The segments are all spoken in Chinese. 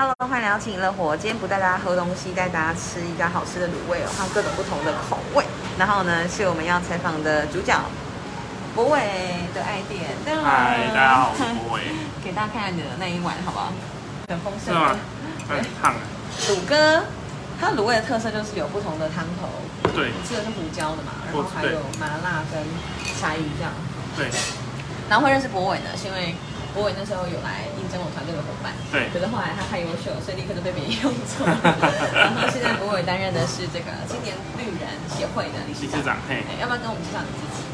Hello，欢迎来到情乐火。今天不带大家喝东西，带大家吃一家好吃的卤味哦，还有各种不同的口味。然后呢，是我们要采访的主角博伟的爱店。嗨，大家好，我是博伟。给大家看看你的那一碗，好不好？很丰盛。是吗？很烫。卤哥，它卤味的特色就是有不同的汤头。对。吃的是胡椒的嘛，然后还有麻辣跟柴鱼这样。对。然后会认识博伟呢，是因为。博伟那时候有来应征我团队的伙伴，对，可是后来他太优秀，所以立刻就被别人用走。然后现在博伟担任的是这个青年绿人协会的理事长，嘿，要不要跟我们介绍你自己？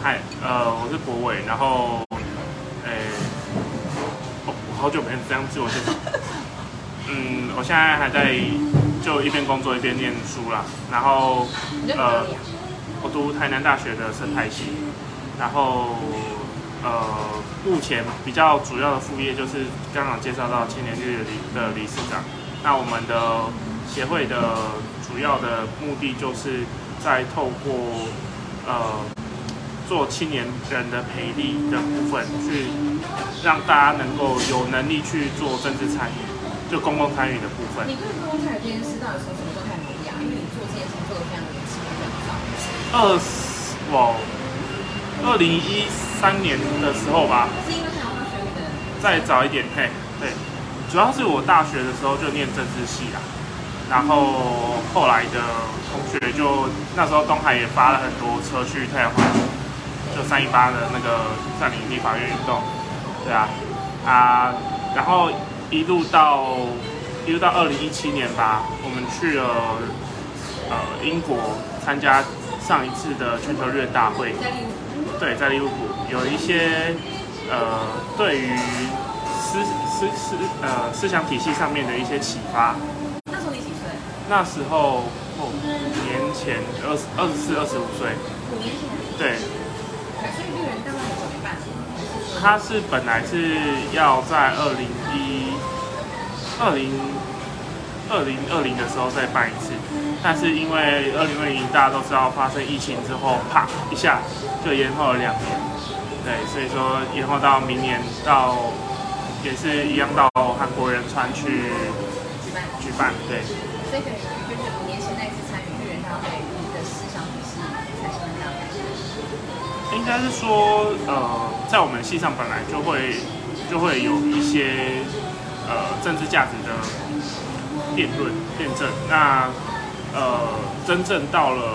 嗨，呃，我是博伟，然后，诶，哦，我好久没这样自我介绍。嗯，我现在还在就一边工作一边念书啦，然后，呃，我读台南大学的生态系，然后。呃，目前比较主要的副业就是刚刚介绍到青年绿理的理事长。那我们的协会的主要的目的就是在透过呃做青年人的培力的部分，去让大家能够有能力去做政治参与，就公共参与的部分。你对公共参与这件事到底从什么时候开始萌芽？因为你做这件事做的非常年轻，非常早。二，哇，二零一。三年的时候吧，再早一点，嘿，对，主要是我大学的时候就念政治系啦，然后后来的同学就那时候东海也发了很多车去太阳花，就三一八的那个占领立法院运动，对啊，啊，然后一路到一路到二零一七年吧，我们去了呃英国参加上一次的全球日大会。对，在利物浦有一些呃，对于思思思呃思想体系上面的一些启发。那时候你几岁？那时候哦，五年前二十二十四、二十五岁。五年前。对。所以绿人大概怎么办？他是本来是要在二零一二零二零二零的时候再办一次。但是因为二零二零大家都知道发生疫情之后，啪一下就延后了两年，对，所以说延后到明年到也是一样到韩国仁川去举办举办，对。所以等于就是五年前那次参与绿人大会，的思想体系产生了哪样改变？应该是说，呃，在我们系上本来就会就会有一些呃政治价值的辩论辩证，那。呃，真正到了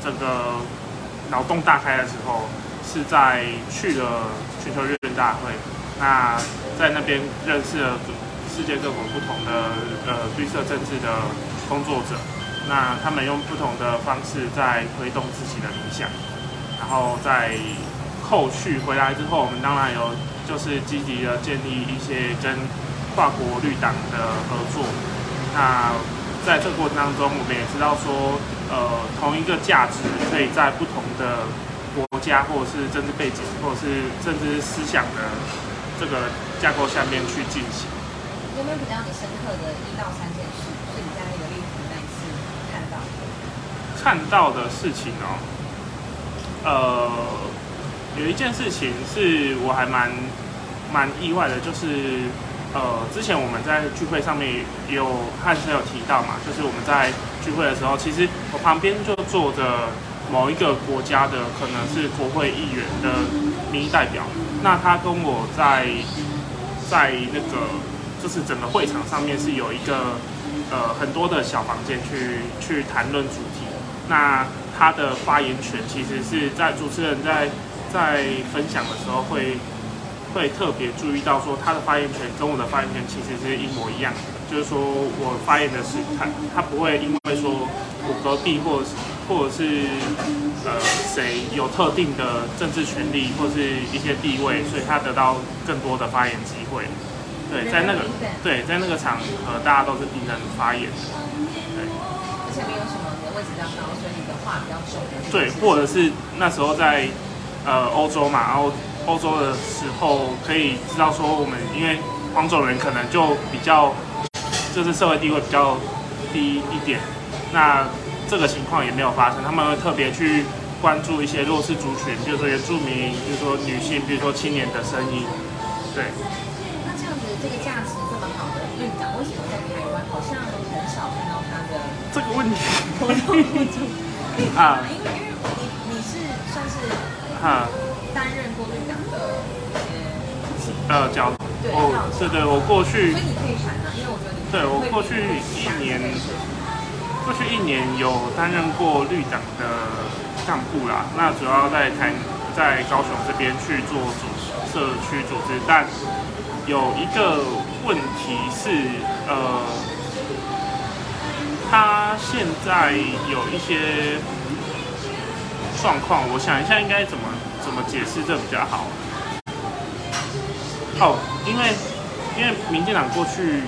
这个脑洞大开的时候，是在去了全球日大会。那在那边认识了世界各国不同的呃绿色政治的工作者。那他们用不同的方式在推动自己的理想。然后在后续回来之后，我们当然有就是积极的建立一些跟跨国绿党的合作。那在这个过程当中，我们也知道说，呃，同一个价值可以在不同的国家，或者是政治背景，或者是政治思想的这个架构下面去进行。有没有比较你深刻的一到三件事，是你在那个立图那一次看到的？看到的事情哦，呃，有一件事情是我还蛮蛮意外的，就是。呃，之前我们在聚会上面有汉生有提到嘛，就是我们在聚会的时候，其实我旁边就坐着某一个国家的，可能是国会议员的民意代表。那他跟我在在那个就是整个会场上面是有一个呃很多的小房间去去谈论主题。那他的发言权其实是在主持人在在分享的时候会。会特别注意到说他的发言权跟我的发言权其实是一模一样，就是说我发言的是他，他不会因为说我隔壁或者是或者是呃谁有特定的政治权利或是一些地位，所以他得到更多的发言机会。对，在那个对在那个场合，大家都是平等发言的。对，而且没有什么你的位置比较高，所以你的话比较重。对，或者是那时候在呃欧洲嘛，然后。欧洲的时候可以知道说，我们因为黄种人可能就比较，就是社会地位比较低一点，那这个情况也没有发生。他们会特别去关注一些弱势族群，比如说原住民，比如说女性，比如说青年的声音。对。那这样子，这个价值这么好的绿党，为什么这个问题活动不足啊因为因为你你是算是哈担任过绿党的一些，呃交对哦对对，我过去所以你可以谈啊，因为我觉得你对我过去一年过去一年有担任过绿党的干部啦，那主要在台在高雄这边去做组社区组织，但有一个问题是，呃，他现在有一些状况，我想一下应该怎么怎么解释这比较好。哦，因为因为民进党过去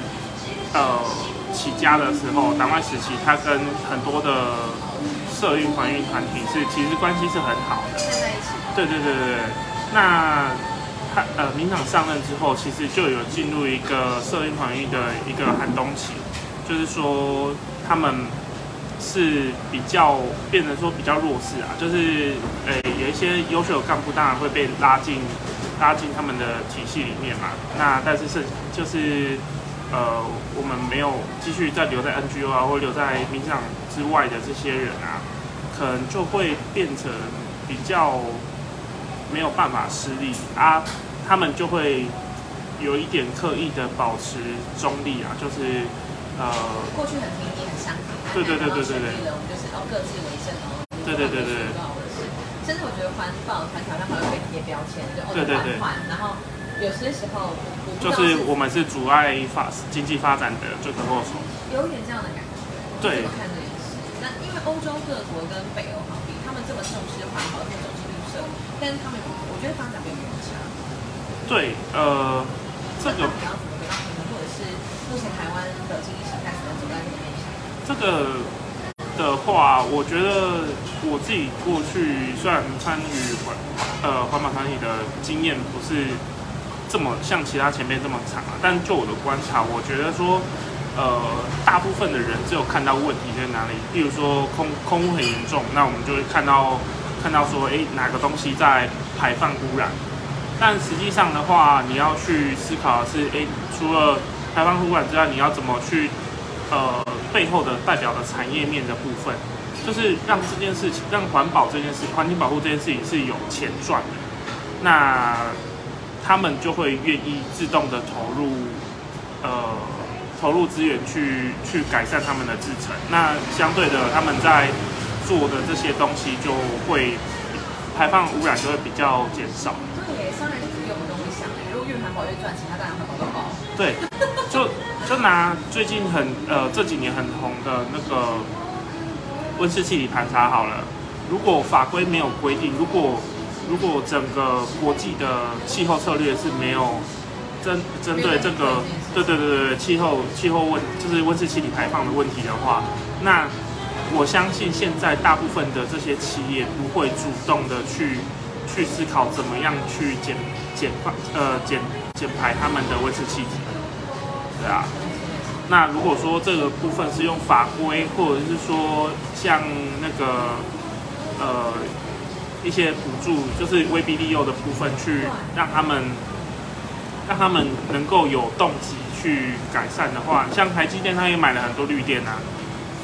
呃起家的时候，党外时期，他跟很多的社运、环运团体是其实关系是很好的。在一起，对对对对对，那他呃，民党上任之后，其实就有进入一个社运环运的一个寒冬期，就是说他们是比较变成说比较弱势啊，就是呃有一些优秀的干部当然会被拉进拉进他们的体系里面嘛，那但是是就是呃我们没有继续再留在 NGO 啊，或留在民进党之外的这些人啊，可能就会变成比较没有办法施力啊，他们就会有一点刻意的保持中立啊，就是呃，过去很平易很相挺，对对对对对对了，我们就是哦各自为政哦，对对对对。甚至我觉得环保团体好像还会被贴标签，就哦对对对环环，然后有些时候就是我们是阻碍发经济发展的罪魁祸首。有一点这样的感觉。对怎么看这件事？那因为欧洲各国跟北欧好比，他们这么重视环保，这么重视绿色，但是他们我觉得发展没有差。对，呃，这个是目前台湾的经济形态只能走在这个面向？这个的话，我觉得我自己过去虽然参与环呃环保团体的经验不是这么像其他前辈这么长啊，但就我的观察，我觉得说，呃，大部分的人只有看到问题在哪里，例如说空空污很严重，那我们就会看到看到说，哎，哪个东西在排放污染，但实际上的话，你要去思考的是，哎，除了排放污染之外，你要怎么去呃背后的代表的产业面的部分，就是让这件事情，让环保这件事，环境保护这件事情是有钱赚的，那他们就会愿意自动的投入，呃，投入资源去去改善他们的制成。那相对的，他们在做的这些东西就会排放污染就会比较减少。对，商人就是用的东西想，越赚钱，他当然环保都包。对，就就拿最近很呃这几年很红的那个温室气体盘查好了，如果法规没有规定，如果如果整个国际的气候策略是没有针针对这个，对对对对对，气候气候问就是温室气体排放的问题的话，那我相信现在大部分的这些企业不会主动的去去思考怎么样去减减放呃减减排他们的温室气体，对啊。那如果说这个部分是用法规，或者是说像那个呃一些补助，就是威逼利诱的部分，去让他们让他们能够有动机去改善的话，像台积电，它也买了很多绿电啊。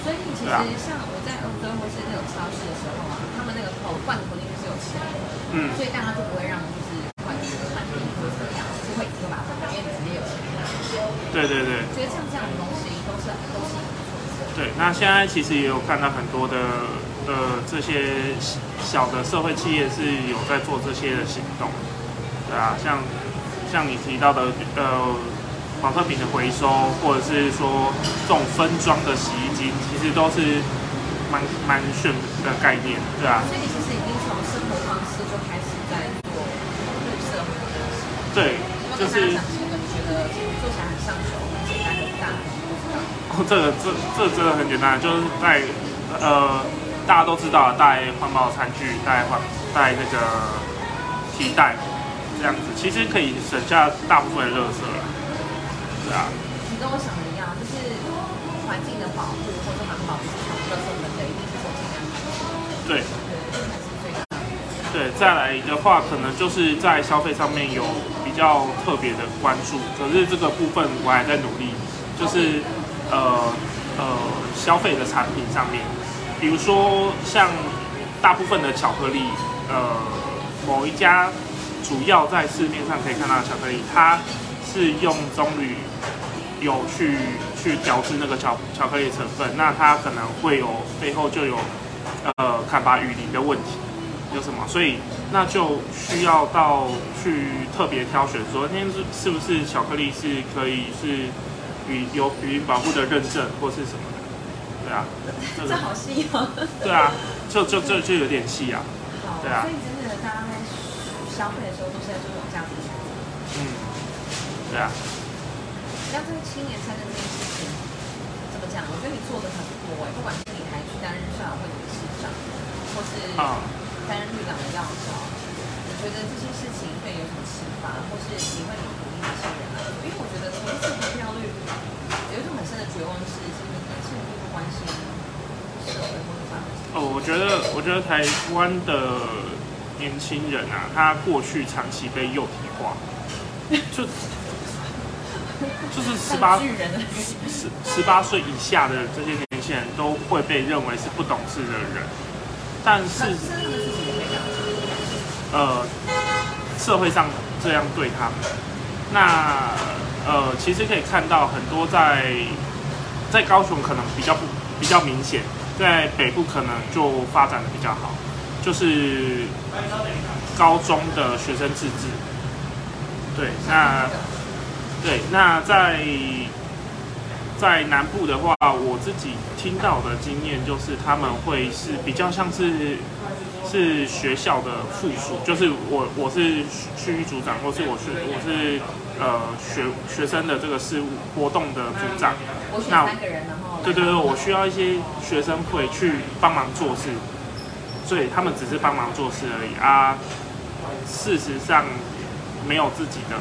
所以其实像我在欧洲或是那种超市的时候啊，他们那个口罐头里面是有钱的，嗯，所以大家就不会让就是罐头产品或者怎么样，就是会就把它分掉，因为你直接有钱。对对对觉得像这样的东西都是都是。对。那现在其实也有看到很多的呃这些小的社会企业是有在做这些的行动，对啊，像像你提到的呃保特瓶的回收，或者是说这种分装的洗衣机，其实都是蛮蛮炫的概念，对啊，所以你其实已经从生活方式就开始在做绿色环保的事。对，就是做起来很上手、很简单很大。哦，这个这这真的很简单，就是带呃大家都知道带环保餐具，带环带那个提袋这样子，其实可以省下大部分的垃圾了，对啊。你跟我想的一样，就是环境的保护或者环保是从垃圾分类，一定是从尽。对对，这才是最大。对，再来的话，可能就是在消费上面有比较特别的关注，可是这个部分我还在努力，就是呃呃消费的产品上面，比如说像大部分的巧克力，呃，某一家主要在市面上可以看到的巧克力，它是用棕榈油去去调制那个巧巧克力成分，那它可能会有背后就有呃砍伐雨林的问题，有什么？所以那就需要到去特别挑选，说那是是不是巧克力是可以是与有雨林保护的认证或是什么的，对啊，这好细哦。对啊，就就就就有点细啊，好，对啊所以真的大家在消费的时候都是在做这种价值选择。嗯，对啊，那这个青年餐的这件事情怎么讲？我觉得你做的很多哎、不管是你还去担任校友会理事长，或是啊、担任绿党的要角，你觉得这些事情对你有什么启发，或是你会怎么鼓励那些人来做？因为我觉得同志投票率有一种很深的绝望是，其实年轻人并不关心社会或者法律。哦，我觉得我觉得台湾的年轻人啊，他过去长期被幼体化，就 就是十八十十八岁以下的这些年轻人都会被认为是不懂事的人，但是呃，社会上这样对他们，那呃，其实可以看到很多在在高雄可能比较不比较明显，在北部可能就发展的比较好，就是高中的学生自治。对，那对，那在在南部的话，我自己听到的经验就是他们会是比较像是是学校的附属，就是我我是区域组长，或是我是我是呃学学生的这个事务活动的组长，我选那三个人，然后对对对，我需要一些学生会去帮忙做事，所以他们只是帮忙做事而已啊。事实上没有自己的，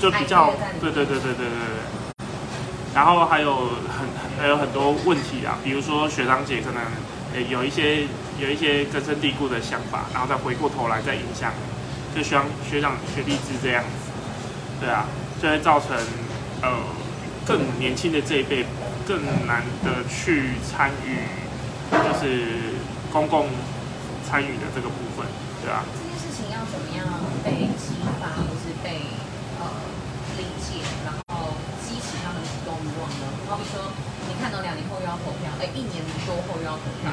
就比较对对对对对对对。然后还有很还有很多问题啊，比如说学长姐可能诶有一些有一些根深蒂固的想法，然后再回过头来再影响，就希望学长学弟制这样子，对啊，就会造成呃更年轻的这一辈更难的去参与，就是公共参与的这个部分，对啊。这件事情要怎么样被激发，或是被呃理解，然后激起他们的主动欲望呢？好比说，你看到两年后又要投票，哎，一年多后又要投票，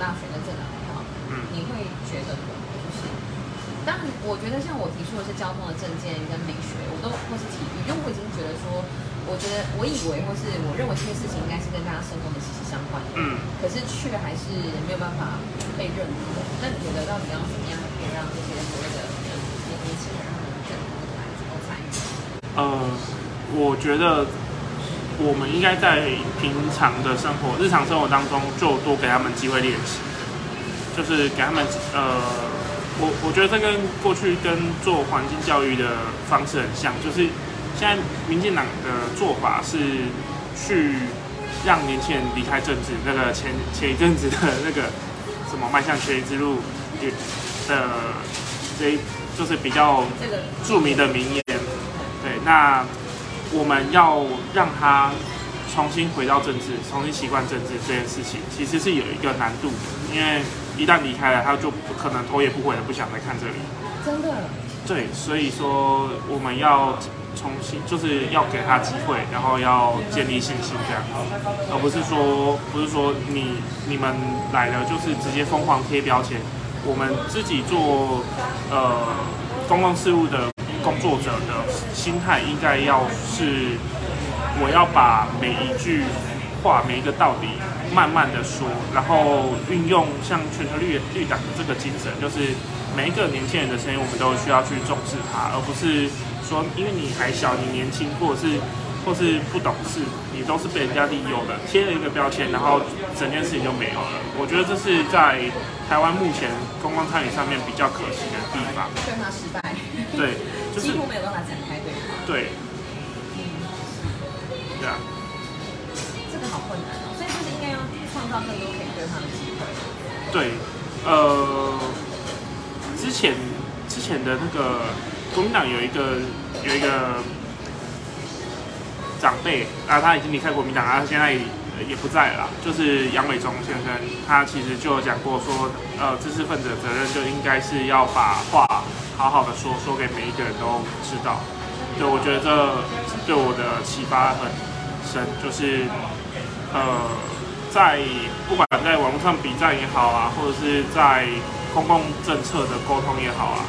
大学跟政党票，嗯你会觉得就是，当然，我觉得像我提出的是交通的证件跟美学，我都或是体育，因为我已经觉得说，我觉得我以为或是我认为这些事情应该是跟大家生活的息息相关的，嗯，可是却还是没有办法被认可。那你觉得到底要怎么样可以让这些所谓的年年轻人他们更来能够参与？呃，我觉得我们应该在平常的生活、日常生活当中，就多给他们机会练习，就是给他们呃，我我觉得这跟过去跟做环境教育的方式很像，就是现在民进党的做法是去让年轻人离开政治，那个前前一阵子的那个什么迈向学习之路的这一就是比较著名的名言。对，那我们要让他重新回到政治，重新习惯政治这件事情，其实是有一个难度的，因为一旦离开了，他就不可能头也不回的不想再看这里。真的对，所以说我们要重新，就是要给他机会，然后要建立信心，这样，而不是说不是说你你们来了就是直接疯狂贴标签。我们自己做呃公共事务的工作者的心态，应该要是我要把每一句话、每一个道理慢慢的说，然后运用像全球绿绿党的这个精神，就是每一个年轻人的声音，我们都需要去重视它，而不是说因为你还小、你年轻，或者是或是不懂事，你都是被人家利用的，贴了一个标签，然后整件事情就没有了。我觉得这是在台湾目前公共参与上面比较可惜的地方。失败，对，就是几乎没有办法展开对话。对，嗯，对啊，这个好困难哦，所以就是应该要创造更多可以对话的机会。对，呃，之前之前的那个国民党有一个有一个长辈啊，他已经离开国民党，他现在也也不在了，就是杨伟忠先生，他其实就有讲过说，呃，知识分子的责任就应该是要把话好好的说，说给每一个人都知道。对，我觉得这对我的启发很深，就是呃，在不管在网络上比战也好啊，或者是在公共政策的沟通也好啊，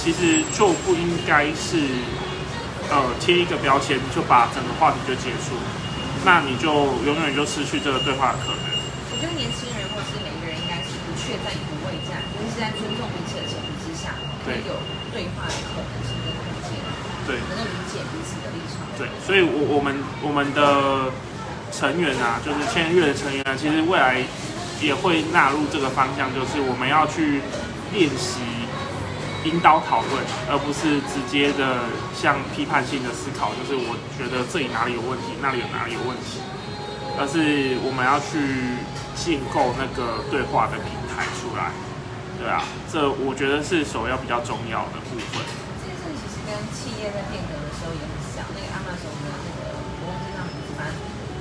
其实就不应该是呃贴一个标签就把整个话题就结束，那你就永远就失去这个对话的可能。我觉得年轻人或是每一个人应该是不确战不畏战，就是在尊重以有对话的可能性跟空间，对能够理解彼此的立场。对，所以我我们我们的成员啊，就是签约的成员啊，其实未来也会纳入这个方向，就是我们要去练习引导讨论，而不是直接的像批判性的思考，就是我觉得这里哪里有问题，那里有哪里有问题，而是我们要去建构那个对话的平台出来。对啊，这我觉得是首要比较重要的部分。这件事情其实跟企业在变革的时候也很像。那个 Amazon 的那个我忘记他名字，反正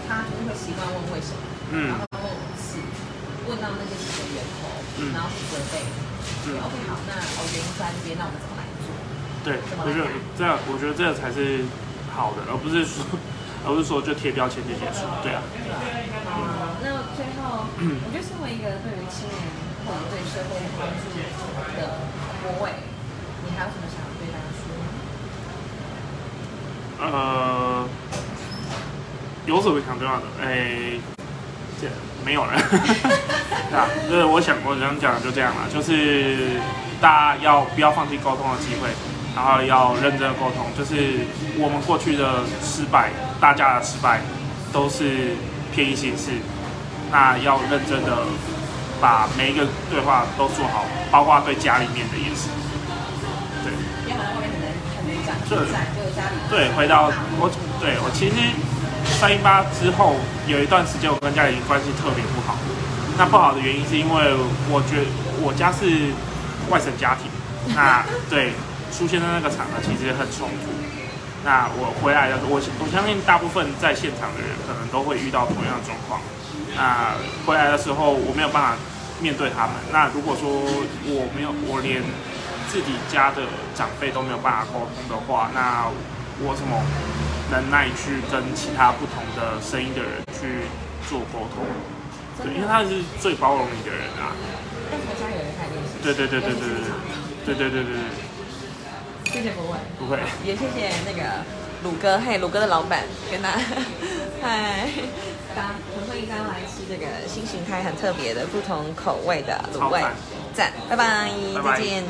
他就是会习惯问为什么，嗯然后问五次，问到那些几个源头，嗯然后去责备。嗯 OK，好，那哦原因在这边，那我们怎么来做？对，我觉得这样，我觉得这个才是好的，而不是说，而不是说就贴标签就结束。对啊，对吧？啊，那最后，我觉得身为一个对于青年或者对社会有关注的国位，你还有什么想要对大家说吗？呃，有什么想重要的？哎，这没有了。对 啊，就是我想我想讲的就这样了，就是大家要不要放弃沟通的机会，然后要认真的沟通。就是我们过去的失败，大家的失败都是偏移形式，那要认真的把每一个对话都做好，包括对家里面的也是。对。对，回到我，对我其实三一八之后有一段时间，我跟家里关系特别不好。那不好的原因是因为我觉得我家是外省家庭，那 对出现在那个场合其实很冲突。那我回来的，我我相信大部分在现场的人可能都会遇到同样的状况。那回来的时候我没有办法面对他们。那如果说我没有，我连自己家的长辈都没有办法沟通的话，那我什么能耐去跟其他不同的声音的人去做沟通？对，因为他是最包容你的人啊。但从家有人开始练习。对对对对对对对对对对对，谢谢国伟，不会。也谢谢那个鲁哥，嘿，鲁哥的老板跟他，嗨，大家很欢迎大家来吃这个新形态很特别的不同口味的卤味。赞，拜拜。再见。